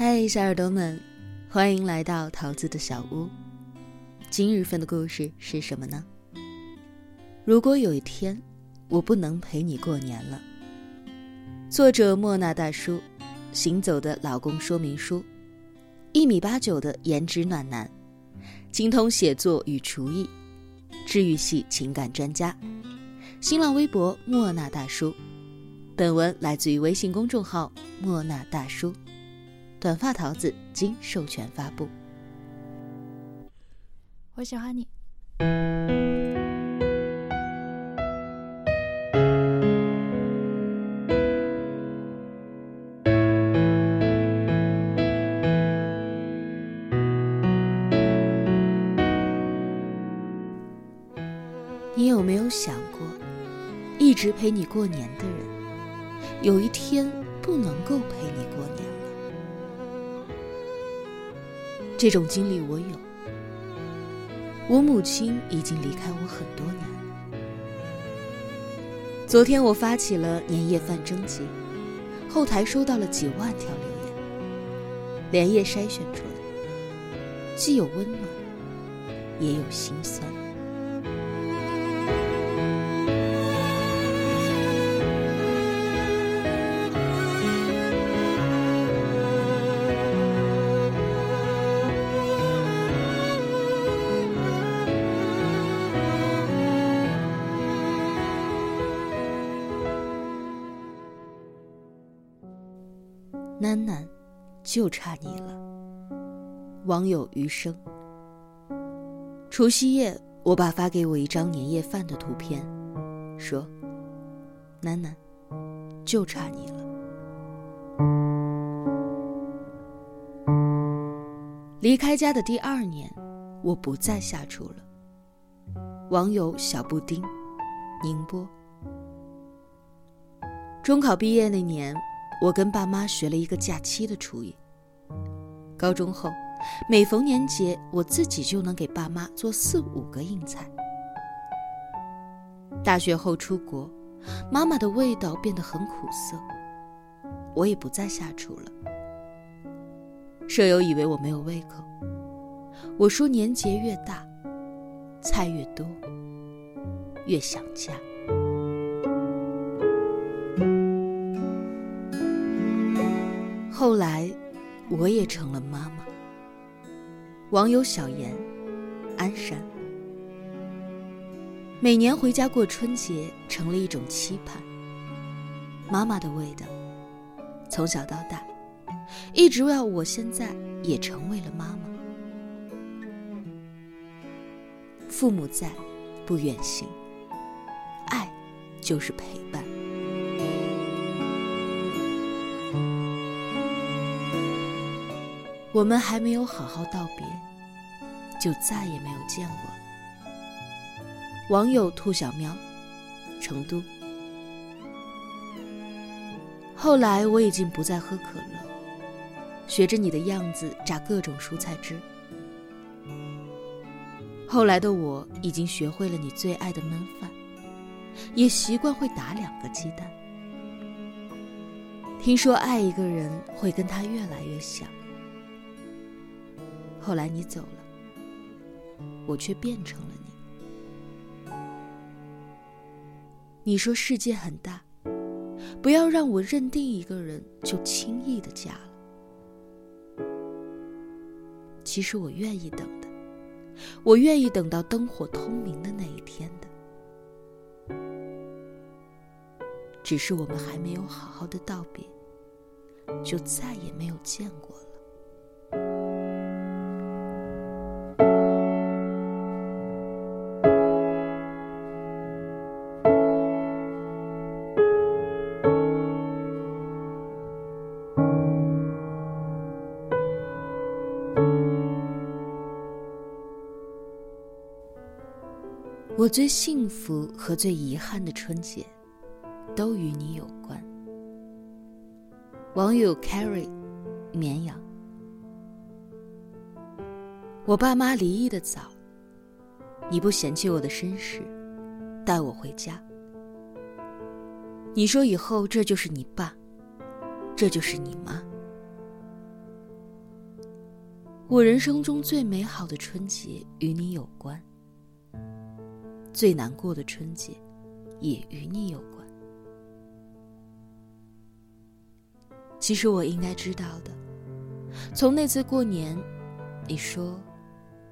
嗨，小耳朵们，欢迎来到桃子的小屋。今日份的故事是什么呢？如果有一天我不能陪你过年了。作者莫那大叔，行走的老公说明书，一米八九的颜值暖男，精通写作与厨艺，治愈系情感专家。新浪微博莫那大叔。本文来自于微信公众号莫那大叔。短发桃子经授权发布。我喜欢你。你有没有想过，一直陪你过年的人，有一天不能够陪你过年？这种经历我有。我母亲已经离开我很多年。昨天我发起了年夜饭征集，后台收到了几万条留言，连夜筛选出来，既有温暖，也有心酸。楠楠，就差你了。网友余生。除夕夜，我爸发给我一张年夜饭的图片，说：“楠楠，就差你了。”离开家的第二年，我不再下厨了。网友小布丁，宁波。中考毕业那年。我跟爸妈学了一个假期的厨艺。高中后，每逢年节，我自己就能给爸妈做四五个硬菜。大学后出国，妈妈的味道变得很苦涩，我也不再下厨了。舍友以为我没有胃口，我说年节越大，菜越多，越想家。后来，我也成了妈妈。网友小严，鞍山。每年回家过春节，成了一种期盼。妈妈的味道，从小到大，一直要我现在也成为了妈妈。父母在，不远行。爱，就是陪伴。我们还没有好好道别，就再也没有见过了。网友兔小喵，成都。后来我已经不再喝可乐，学着你的样子榨各种蔬菜汁。后来的我已经学会了你最爱的焖饭，也习惯会打两个鸡蛋。听说爱一个人会跟他越来越像。后来你走了，我却变成了你。你说世界很大，不要让我认定一个人就轻易的嫁了。其实我愿意等的，我愿意等到灯火通明的那一天的。只是我们还没有好好的道别，就再也没有见过了。我最幸福和最遗憾的春节，都与你有关。网友 Carry，绵阳。我爸妈离异的早，你不嫌弃我的身世，带我回家。你说以后这就是你爸，这就是你妈。我人生中最美好的春节与你有关，最难过的春节也与你有关。其实我应该知道的，从那次过年，你说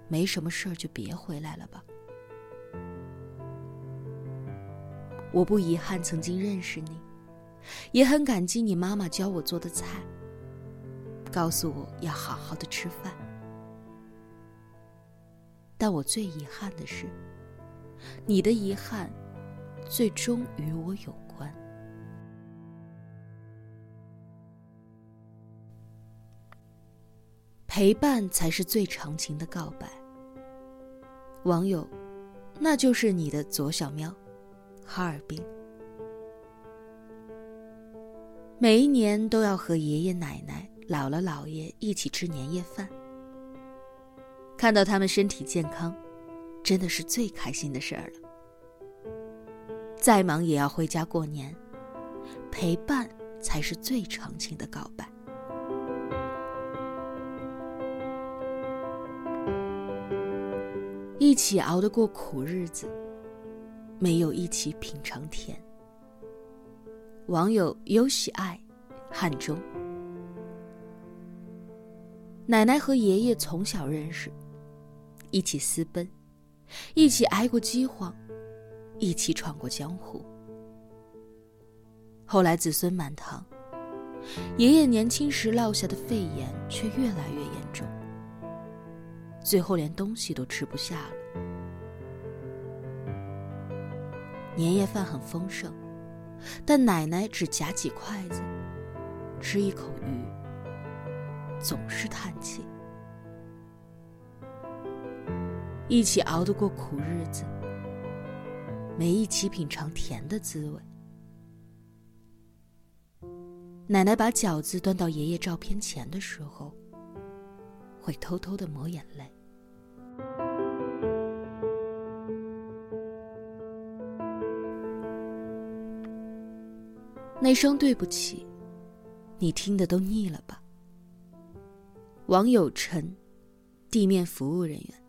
没什么事儿就别回来了吧。我不遗憾曾经认识你，也很感激你妈妈教我做的菜，告诉我要好好的吃饭。但我最遗憾的是，你的遗憾最终与我有关。陪伴才是最长情的告白。网友，那就是你的左小喵。哈尔滨，每一年都要和爷爷奶奶、姥姥姥爷一起吃年夜饭。看到他们身体健康，真的是最开心的事儿了。再忙也要回家过年，陪伴才是最长情的告白。一起熬得过苦日子。没有一起品尝甜。网友有喜爱，汉中。奶奶和爷爷从小认识，一起私奔，一起挨过饥荒，一起闯过江湖。后来子孙满堂，爷爷年轻时落下的肺炎却越来越严重，最后连东西都吃不下了。年夜饭很丰盛，但奶奶只夹几筷子，吃一口鱼，总是叹气。一起熬得过苦日子，没一起品尝甜的滋味。奶奶把饺子端到爷爷照片前的时候，会偷偷的抹眼泪。那声对不起，你听的都腻了吧？王友陈，地面服务人员。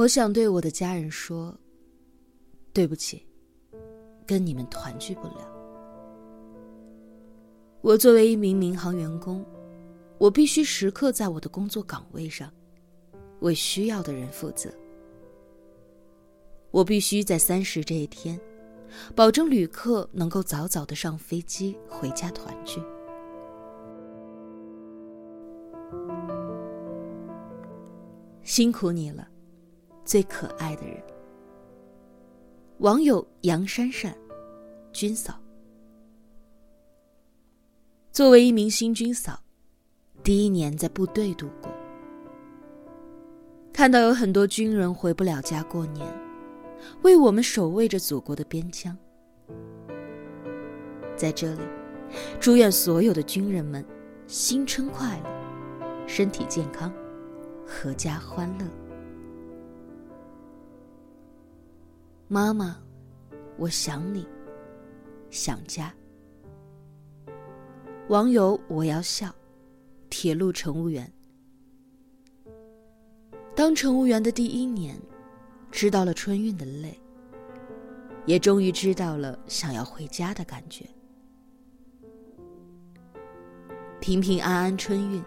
我想对我的家人说，对不起，跟你们团聚不了。我作为一名民航员工，我必须时刻在我的工作岗位上，为需要的人负责。我必须在三十这一天。保证旅客能够早早的上飞机回家团聚。辛苦你了，最可爱的人。网友杨珊珊，军嫂。作为一名新军嫂，第一年在部队度过，看到有很多军人回不了家过年。为我们守卫着祖国的边疆，在这里，祝愿所有的军人们新春快乐，身体健康，阖家欢乐。妈妈，我想你，想家。网友我要笑，铁路乘务员。当乘务员的第一年。知道了春运的累，也终于知道了想要回家的感觉。平平安安春运，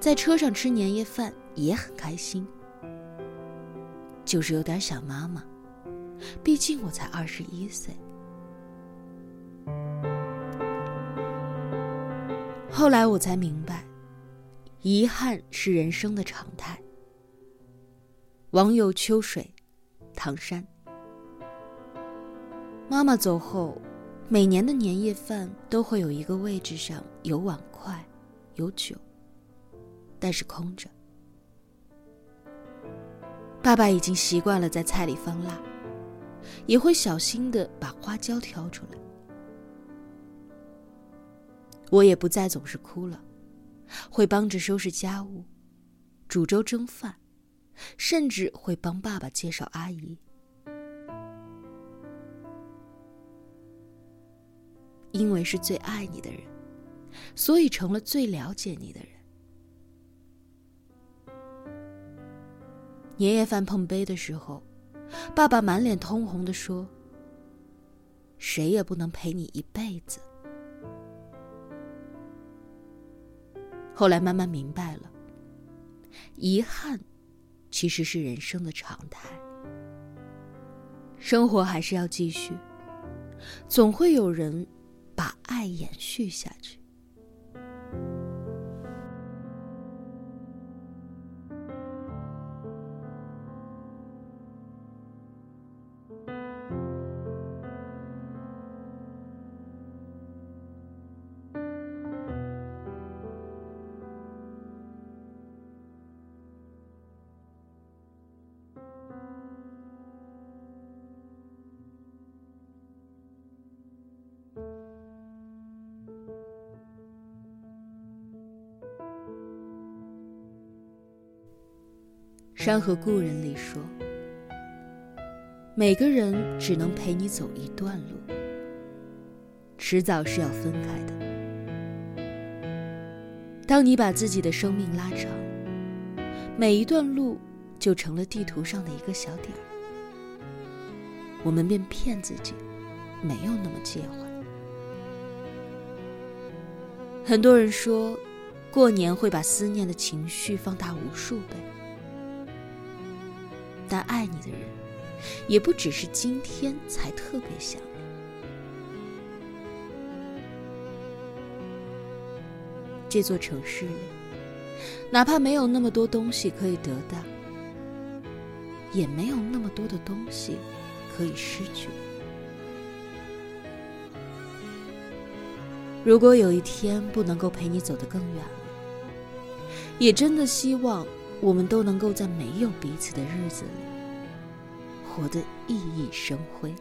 在车上吃年夜饭也很开心，就是有点想妈妈，毕竟我才二十一岁。后来我才明白，遗憾是人生的常态。网友秋水，唐山。妈妈走后，每年的年夜饭都会有一个位置上有碗筷，有酒，但是空着。爸爸已经习惯了在菜里放辣，也会小心的把花椒挑出来。我也不再总是哭了会帮着收拾家务煮粥蒸饭甚至会帮爸爸介绍阿姨。因为是最爱你的人所以成了最了解你的人。年夜饭碰杯的时候爸爸满脸通红的说：“谁也不能陪你一辈子。”后来慢慢明白了，遗憾其实是人生的常态。生活还是要继续，总会有人把爱延续下去。《山河故人》里说：“每个人只能陪你走一段路，迟早是要分开的。当你把自己的生命拉长，每一段路就成了地图上的一个小点我们便骗自己，没有那么介怀。很多人说，过年会把思念的情绪放大无数倍。”但爱你的人，也不只是今天才特别想。这座城市里，哪怕没有那么多东西可以得到，也没有那么多的东西可以失去。如果有一天不能够陪你走得更远了，也真的希望。我们都能够在没有彼此的日子里，活得熠熠生辉。